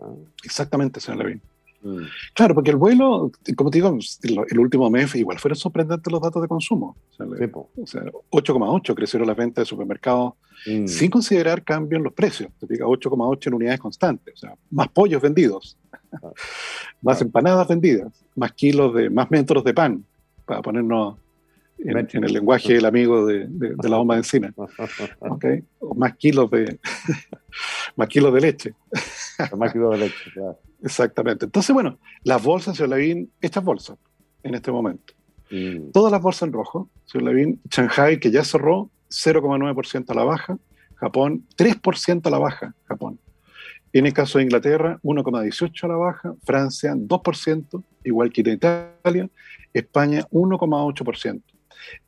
Speaker 2: Ah. Exactamente, señor Levin. Mm. Claro, porque el vuelo, como te digo, el, último mes igual fueron sorprendentes los datos de consumo. O sea, 8,8 crecieron las ventas de supermercados mm. sin considerar cambio en los precios. Te diga 8,8 en unidades constantes. O sea, más pollos vendidos, ah. más empanadas vendidas, más kilos de, más metros de pan, para ponernos en, el lenguaje del amigo de, la bomba de encina. ¿okay? O más kilos de, más kilos de leche.
Speaker 4: más kilos de leche, claro.
Speaker 2: Exactamente. Entonces, bueno, las bolsas, señor Lavín, estas bolsas, en este momento. Mm. Todas las bolsas en rojo, señor Lavín, Shanghai, que ya cerró, 0,9% a la baja, Japón, 3% a la baja, Japón. En el caso de Inglaterra, 1,18 a la baja, Francia, 2%, igual que Italia, España, 1,8%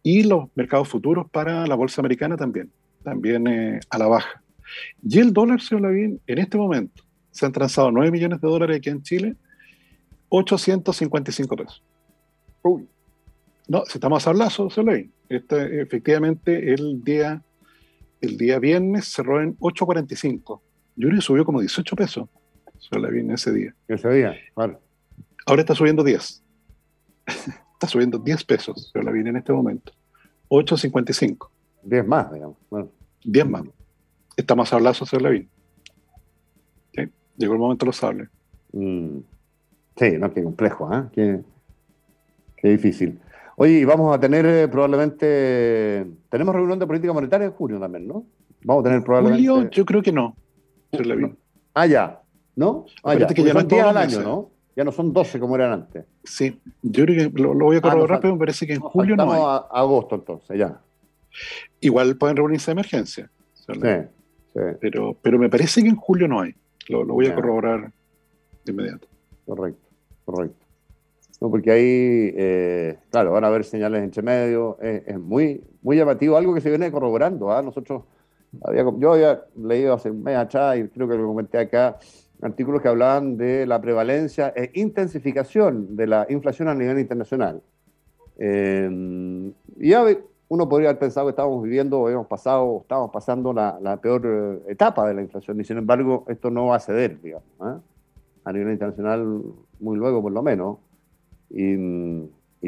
Speaker 2: y los mercados futuros para la bolsa americana también, también eh, a la baja. Y el dólar, señor Lavín, en este momento se han transado 9 millones de dólares aquí en Chile, 855 pesos. Uy. No, si estamos a sablazo, señor Lavín. Este, efectivamente, el día, el día viernes cerró en 8.45. Yuri subió como 18 pesos, señor Lavín, ese día.
Speaker 4: Ese día, vale.
Speaker 2: Ahora está subiendo 10 está subiendo 10 pesos, pero la viene en este momento. 8.55.
Speaker 4: 10 más, digamos. Bueno.
Speaker 2: 10 más. Está más hablazo señor Levin. ¿Sí? Llegó el momento de los sables.
Speaker 4: Mm. Sí, no, qué complejo, ¿eh? Qué, qué difícil. Oye, vamos a tener eh, probablemente. Tenemos reunión de política monetaria en junio también, ¿no? Vamos a tener probablemente.
Speaker 2: Julio, yo creo que no.
Speaker 4: no. Ah, ya. ¿No? Ah, ya. Que ya no días al año, ¿no? Ya no son 12 como eran antes.
Speaker 2: Sí, yo creo que lo, voy a corroborar, ah, pero me parece que en julio no hay.
Speaker 4: a agosto entonces, ya.
Speaker 2: Igual pueden reunirse de emergencia. Sí, sí. Pero, pero me parece que en julio no hay. Lo, voy a corroborar de inmediato.
Speaker 4: Correcto, correcto. No, porque ahí, eh, claro, van a haber señales entre medio, es, muy, muy llamativo, algo que se viene corroborando. ¿ah? Nosotros, había, yo había leído hace un mes atrás y creo que lo comenté acá, artículos que hablaban de la prevalencia e intensificación de la inflación a nivel internacional. Eh, y ya uno podría haber pensado que estábamos viviendo, habíamos pasado, estábamos pasando la, peor eh, etapa de la inflación, y sin embargo, esto no va a ceder, digamos, ¿eh? a nivel internacional, muy luego por lo menos, y,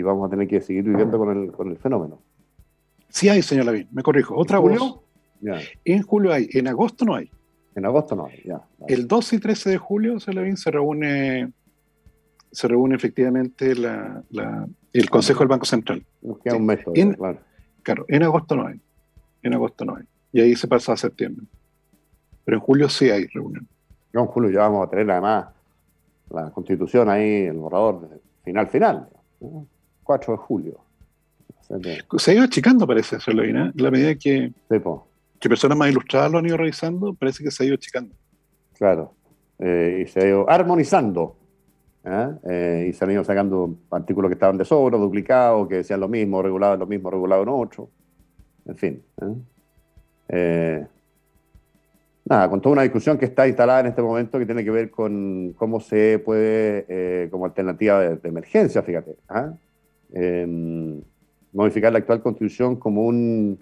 Speaker 4: vamos a tener que seguir viviendo con el, con el fenómeno.
Speaker 2: Sí hay, señor Lavín, me corrijo. Otra
Speaker 4: julio?
Speaker 2: En julio hay, en agosto no hay.
Speaker 4: En agosto no hay, ya.
Speaker 2: El 12 y 13 de julio, señor Lavín, se reúne, se reúne efectivamente la, el Consejo del Banco Central.
Speaker 4: Nos queda un mes, claro
Speaker 2: Claro, en agosto no hay. En agosto no hay. Y ahí se pasa a septiembre. Pero en julio sí hay reunión.
Speaker 4: No, en julio ya vamos a tener además la constitución ahí, el borrador final, final. 4 de julio.
Speaker 2: Se ha ido achicando, parece, eso, ¿eh? La medida que, que personas más ilustradas lo han ido revisando, parece que se ha ido achicando.
Speaker 4: Claro. Eh, y se ha ido armonizando. ¿eh? Eh, y se han ido sacando artículos que estaban de sobra, duplicados, que decían lo mismo, regulado en lo mismo, regulado en otro. En fin. nada, con toda una discusión que está instalada en este momento que tiene que ver con cómo se puede, como alternativa de, emergencia, fíjate, em, modificar la actual constitución como un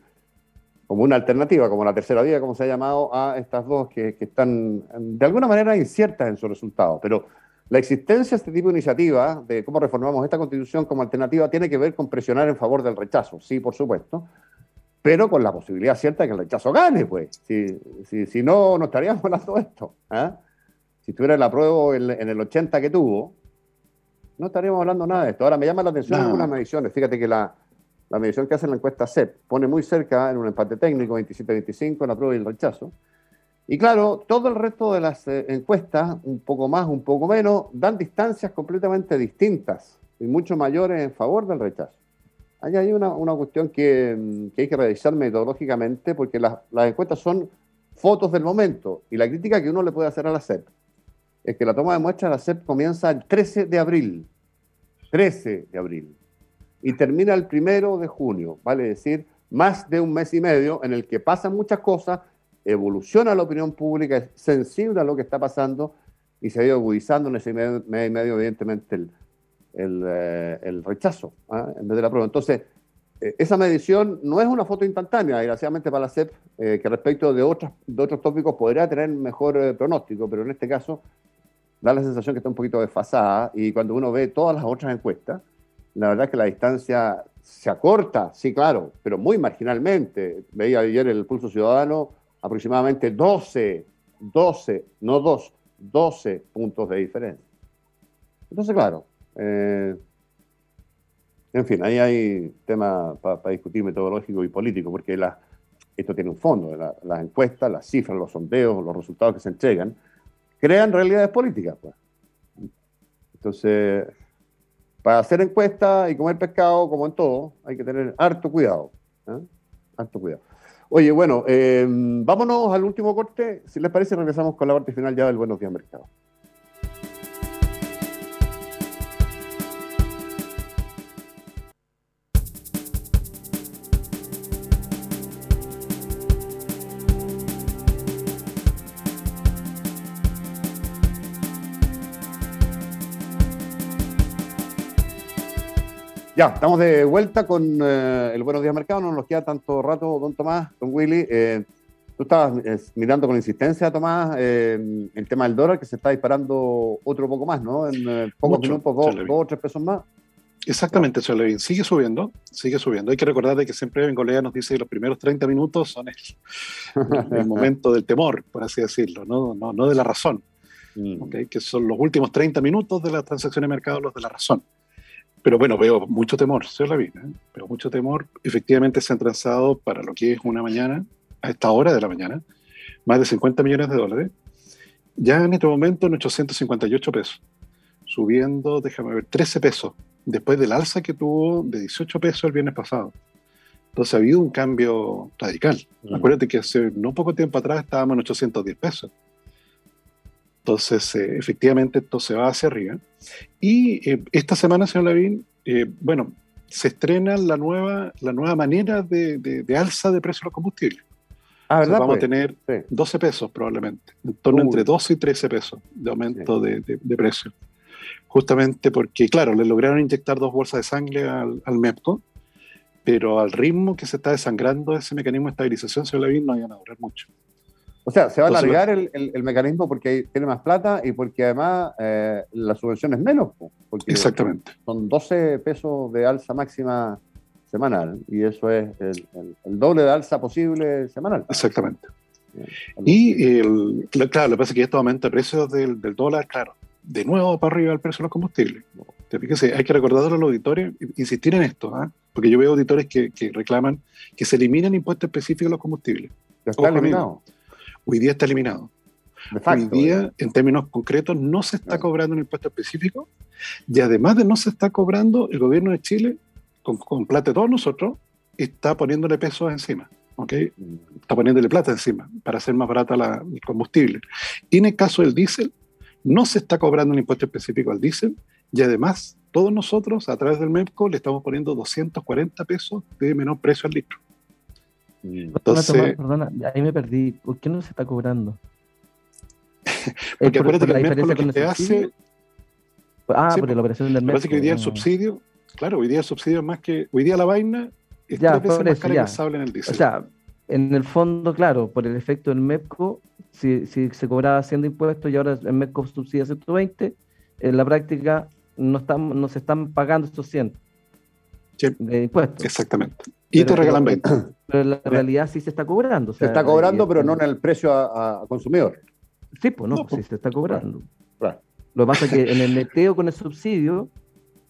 Speaker 4: como una alternativa, como la tercera vía, como se ha llamado, a estas dos que, que están de alguna manera inciertas en su resultado. Pero la existencia de este tipo de iniciativa, de cómo reformamos esta constitución como alternativa, tiene que ver con presionar en favor del rechazo, sí, por supuesto, pero con la posibilidad cierta de que el rechazo gane, pues. Si, si, no, no estaríamos hablando de esto. ¿ah? Si tuviera el apruebo en, el 80 que tuvo, no estaríamos hablando nada de esto. Ahora me llama la atención algunas mediciones. Fíjate que la, la medición que hace la encuesta CEP pone muy cerca en un empate técnico, 27-25, el apruebo y el rechazo. Y claro, todo el resto de las eh, encuestas, un poco más, un poco menos, dan distancias completamente distintas y mucho mayores en favor del rechazo. Ahí hay una, cuestión que, mm, que, hay que revisar metodológicamente porque las, encuestas son fotos del momento y la crítica que uno le puede hacer a la CEP es que la toma de muestras de la CEP comienza el 13 de abril, 13 de abril, y termina el primero de junio, vale decir, más de un mes y medio en el que pasan muchas cosas evoluciona la opinión pública, es sensible a lo que está pasando y se ha ido agudizando en ese medio, y medio evidentemente, el, el, eh, rechazo ¿ah? en vez de la prueba. Entonces, eh, esa medición no es una foto instantánea, desgraciadamente para la CEP, eh, que respecto de, otros de otros tópicos podría tener mejor pronóstico, pero en este caso da la sensación que está un poquito desfasada y cuando uno ve todas las otras encuestas, la verdad es que la distancia se acorta, sí, claro, pero muy marginalmente. Veía ayer el Pulso Ciudadano, aproximadamente 12, 12, no 2, 12 puntos de diferencia. Entonces, claro, eh, en fin, ahí hay tema para discutir metodológico y político, porque esto tiene un fondo, las encuestas, las cifras, los sondeos, los resultados que se entregan, crean realidades políticas. Pues. Entonces, para hacer encuestas y comer pescado, como en todo, hay que tener harto cuidado. ¿eh? Harto cuidado. Oye, bueno, eh, vámonos al último corte. Si les parece, regresamos con la parte final ya del Buenos Días Mercado. Ya, estamos de vuelta con eh, el Buenos Días Mercado. No nos queda tanto rato, don Tomás, don Willy. Eh, tú estabas eh, mirando con insistencia, Tomás, el tema del dólar, que se está disparando otro poco más, ¿no? En pocos minutos, dos, o tres pesos más.
Speaker 2: Exactamente, Levin. Sigue subiendo, sigue subiendo. Hay que recordar de que siempre Bengolea nos dice que los primeros 30 minutos son el, momento del temor, por así decirlo, no, no, no de la razón. Mm. Que son los últimos 30 minutos de las transacciones de mercado los de la razón. Pero bueno, veo mucho temor, señor Lavín, ¿eh? veo mucho temor. Efectivamente se han transado para lo que es una mañana, a esta hora de la mañana, más de 50 millones de dólares. Ya en este momento en 858 pesos, subiendo, déjame ver, 13 pesos, después del alza que tuvo de 18 pesos el viernes pasado. Entonces ha habido un cambio radical. Mm. Acuérdate que hace no poco tiempo atrás estábamos en 810 pesos. Entonces, eh, efectivamente, esto se va hacia arriba. Y eh, esta semana, señor Lavín, eh, bueno, se estrena la nueva, la nueva manera de, de, alza de precios de los combustibles. Ah, ¿verdad? vamos a pues? tener 12 pesos probablemente, en torno entre 12 y 13 pesos de aumento de, de, precio. Justamente porque, claro, le lograron inyectar dos bolsas de sangre al, al MEPCO, pero al ritmo que se está desangrando ese mecanismo de estabilización, señor Lavín, no iban a durar mucho.
Speaker 4: O sea, se va a alargar el, el, mecanismo porque tiene más plata y porque además eh, la subvención es menos. Porque
Speaker 2: Exactamente.
Speaker 4: Son 12 pesos de alza máxima semanal y eso es el, doble de alza posible semanal.
Speaker 2: Exactamente. Y el, claro, lo que pasa es que este aumento de precios del, del, dólar, claro, de nuevo para arriba el precio de los combustibles. Fíjese, hay que recordar a los auditores, insistir en esto, ¿ah? porque yo veo auditores que, que, reclaman que se eliminen impuestos específicos a los combustibles.
Speaker 4: está eliminado.
Speaker 2: Hoy día está eliminado. Hoy día, eh. en términos concretos, no se está cobrando un impuesto específico y además de no se está cobrando, el gobierno de Chile, con, plata de todos nosotros, está poniéndole pesos encima. ¿okay? Mm. Está poniéndole plata encima para hacer más barata la, el combustible. Y en el caso del diésel, no se está cobrando un impuesto específico al diésel y además todos nosotros a través del MEPCO le estamos poniendo 240 pesos de menor precio al litro.
Speaker 3: Entonces, perdona, ahí me perdí. ¿Por qué no se está cobrando?
Speaker 2: porque acuérdate que el lo que hace...
Speaker 3: Ah, por la operación del
Speaker 2: MEPCO. que hoy día el subsidio, claro, hoy día el subsidio es más que... Hoy día la vaina es ya, tres veces más cara que sable en el diésel.
Speaker 3: O sea, en el fondo, claro, por el efecto del MEPCO, si, si se cobraba haciendo impuestos y ahora el MEPCO subsidia 120, en la práctica no, están, no se están pagando estos 100 de impuestos.
Speaker 2: Exactamente. Y te regalan 20.
Speaker 3: Pero en la realidad sí se está cobrando.
Speaker 4: se está cobrando, pero no en el precio a, consumidor.
Speaker 3: Sí, pues no, pues, sí se está cobrando. Lo que pasa es que en el neteo con el subsidio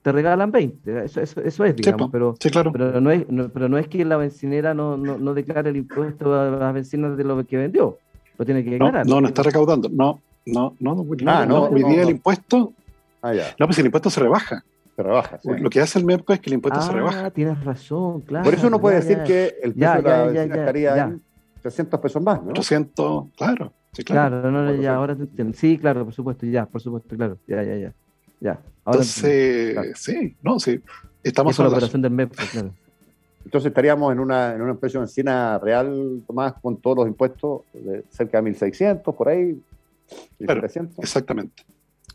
Speaker 3: te regalan 20. Eso, eso, es, digamos. pero,
Speaker 2: claro.
Speaker 3: pero, no es, pero no es que la bencinera no, no, no declare el impuesto a las bencinas de lo que vendió. Lo tiene que declarar.
Speaker 2: No, no, está recaudando. No, no, no. no, ah, no, hoy día el impuesto. Ah, ya. No, pues el impuesto se rebaja.
Speaker 4: Se rebaja.
Speaker 2: Lo que hace el MEPCO es que el impuesto se
Speaker 3: ah,
Speaker 2: rebaja.
Speaker 3: tienes razón, claro.
Speaker 4: Por eso uno puede decir que el precio de la benzina estaría en 300 pesos más, ¿no?
Speaker 2: 300, claro.
Speaker 3: Sí, claro. no, no, ya, ahora te entiendo. Sí, claro, por supuesto, ya, por supuesto, claro. Ya, ya, ya. ya.
Speaker 2: Entonces, sí, no, sí. Estamos
Speaker 3: en la operación del MEPCO, claro.
Speaker 4: Entonces estaríamos en una, en una precio de benzina real, Tomás, con todos los impuestos, de cerca de 1.600, por ahí.
Speaker 2: Claro, exactamente.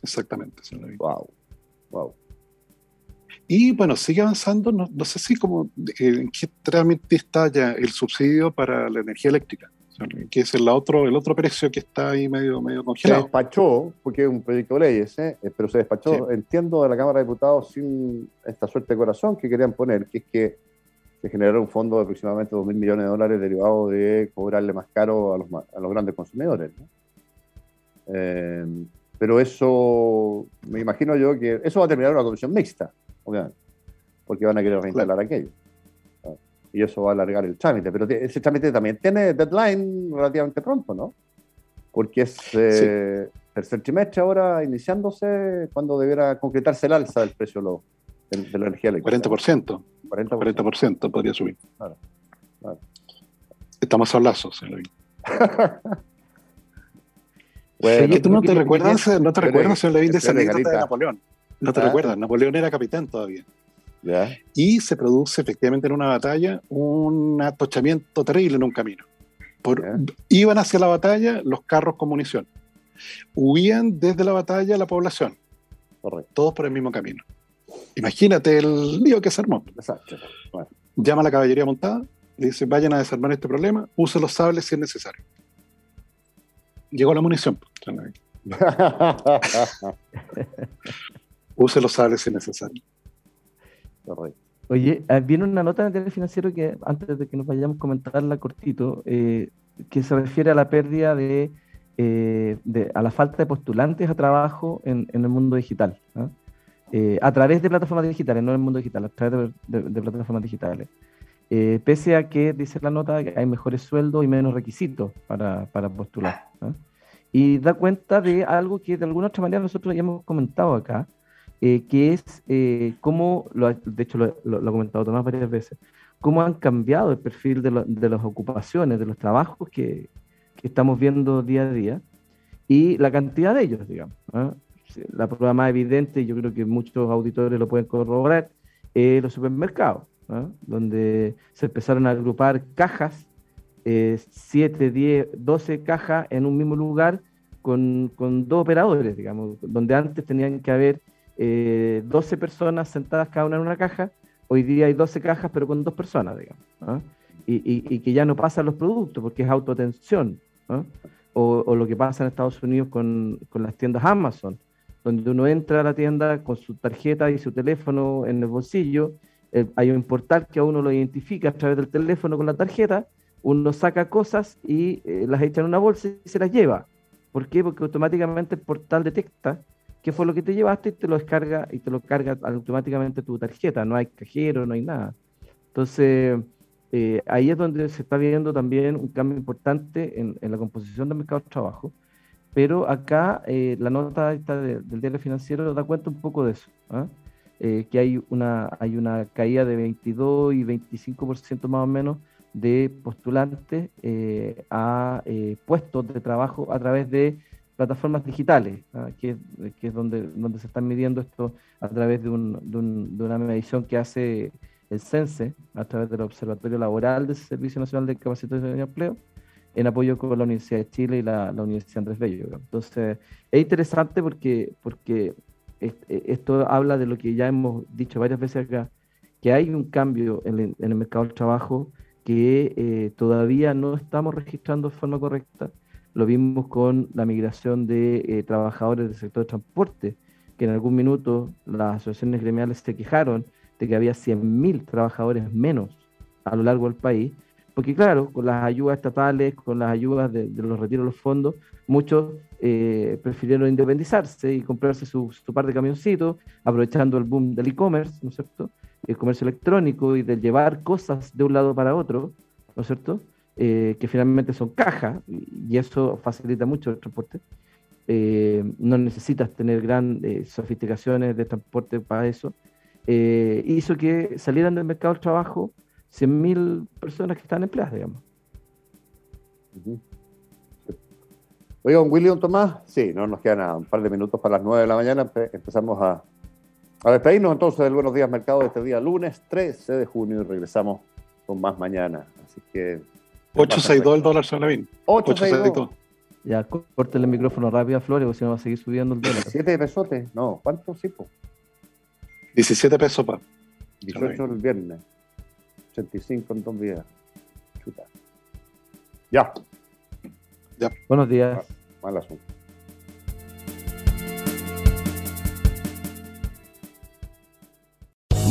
Speaker 2: Exactamente.
Speaker 4: Wow. Wow.
Speaker 2: Y bueno, sigue avanzando, no, sé si como en qué trámite está ya el subsidio para la energía eléctrica, que es el otro, el otro precio que está ahí medio, medio congelado.
Speaker 4: Se despachó, porque es un proyecto de leyes, ¿eh? Eh, pero se despachó, entiendo, de la Cámara de Diputados sin esta suerte de corazón que querían poner, que es que se generara un fondo de aproximadamente 2 mil millones de dólares derivado de cobrarle más caro a los, a los grandes consumidores. Eh, pero eso, me imagino yo que eso va a terminar en una comisión mixta porque van a querer reinstalar aquello. Y eso va a alargar el trámite, pero ese trámite también tiene deadline relativamente pronto, ¿no? Porque es eh, tercer trimestre ahora iniciándose cuando debiera concretarse el alza del precio de, la energía eléctrica.
Speaker 2: 40%. 40%, 40% podría subir. Claro, Estamos a lazos, señor bueno, ¿Tú no te recuerdas, no te recuerdas, señor Levin, de esa anécdota de Napoleón? No te recuerdas, Napoleón era capitán todavía. Y se produce efectivamente en una batalla un atochamiento terrible en un camino. Iban hacia la batalla los carros con munición. Huían desde la batalla la población. Todos por el mismo camino. Imagínate el lío que se armó. Llama a la caballería montada, le dice, vayan a desarmar este problema, use los sables si es necesario. Llegó la munición. use los sables si es necesario.
Speaker 3: Oye, ah, viene una nota del financiero que antes de que nos vayamos a comentarla cortito, eh, que se refiere a la pérdida de, eh, a la falta de postulantes a trabajo en, el mundo digital, eh, a través de plataformas digitales, no en el mundo digital, a través de, plataformas digitales. pese a que dice la nota que hay mejores sueldos y menos requisitos para, para postular. Y da cuenta de algo que de alguna otra manera nosotros ya hemos comentado acá, eh, que es eh, cómo, lo, de hecho lo, ha comentado Tomás varias veces, cómo han cambiado el perfil de, de las ocupaciones, de los trabajos que, que, estamos viendo día a día, y la cantidad de ellos, digamos. ¿ah? La prueba más evidente, yo creo que muchos auditores lo pueden corroborar, es los supermercados, ¿ah? donde se empezaron a agrupar cajas, 7, 10, 12 cajas en un mismo lugar con, con, dos operadores, digamos, donde antes tenían que haber 12 eh, personas sentadas cada una en una caja, hoy día hay 12 cajas pero con dos personas, digamos. ¿ah? Y, y, que ya no pasan los productos porque es autoatención. ¿ah? o, lo que pasa en Estados Unidos con, con, las tiendas Amazon, donde uno entra a la tienda con su tarjeta y su teléfono en el bolsillo, eh, hay un portal que a uno lo identifica a través del teléfono con la tarjeta, uno saca cosas y eh, las echa en una bolsa y se las lleva. ¿Por qué? Porque automáticamente el portal detecta qué fue lo que te llevaste y te lo descarga y te lo carga automáticamente tu tarjeta. No hay cajero, no hay nada. Entonces, eh, ahí es donde se está viendo también un cambio importante en, la composición del mercado de trabajo, pero acá eh, la nota del diario financiero da cuenta un poco de eso, ¿ah? eh, que hay una, hay una caída de 22 y 25% más o menos de postulantes a puestos de trabajo a través de plataformas digitales, ¿ah? que, es donde, donde se están midiendo esto a través de, un, de una medición que hace el CENSE, a través del Observatorio Laboral del Servicio Nacional de Capacitación y Empleo, en apoyo con la Universidad de Chile y la, Universidad Andrés Bello. Entonces, es interesante porque, porque esto habla de lo que ya hemos dicho varias veces acá, que hay un cambio en el, mercado del trabajo que eh, todavía no estamos registrando de forma correcta. Lo vimos con la migración de eh, trabajadores del sector de transporte, que en algún minuto las asociaciones gremiales se quejaron de que había 100.000 trabajadores menos a lo largo del país, porque claro, con las ayudas estatales, con las ayudas de, los retiros de los fondos, muchos eh, prefirieron independizarse y comprarse su, par de camioncitos, aprovechando el boom del e-commerce, ¿no es cierto? El comercio electrónico y de llevar cosas de un lado para otro, ¿no es cierto? Eh, que finalmente son cajas y eso facilita mucho el transporte. Eh, no necesitas tener grandes sofisticaciones de transporte para eso eh, hizo que salieran del mercado del trabajo 100.000 personas que están empleadas, digamos.
Speaker 4: Oiga, William Tomás, sí, no nos quedan un par de minutos para las 9 de la mañana. Empezamos a, a despedirnos entonces del Buenos Días Mercado de este día, lunes 13 de junio, y regresamos con más mañana. Así que.
Speaker 2: 862 el dólar, Salavín.
Speaker 4: 862.
Speaker 3: Ya, córtele el micrófono rápido a Flores, porque si no va a seguir subiendo el dólar.
Speaker 4: 7 pesotes, no, ¿cuántos sí,
Speaker 2: 17 pesos, pa.
Speaker 4: 18 el viernes. 85 en dos días. Chuta. Ya.
Speaker 3: Ya. Buenos días.
Speaker 4: Mal asunto.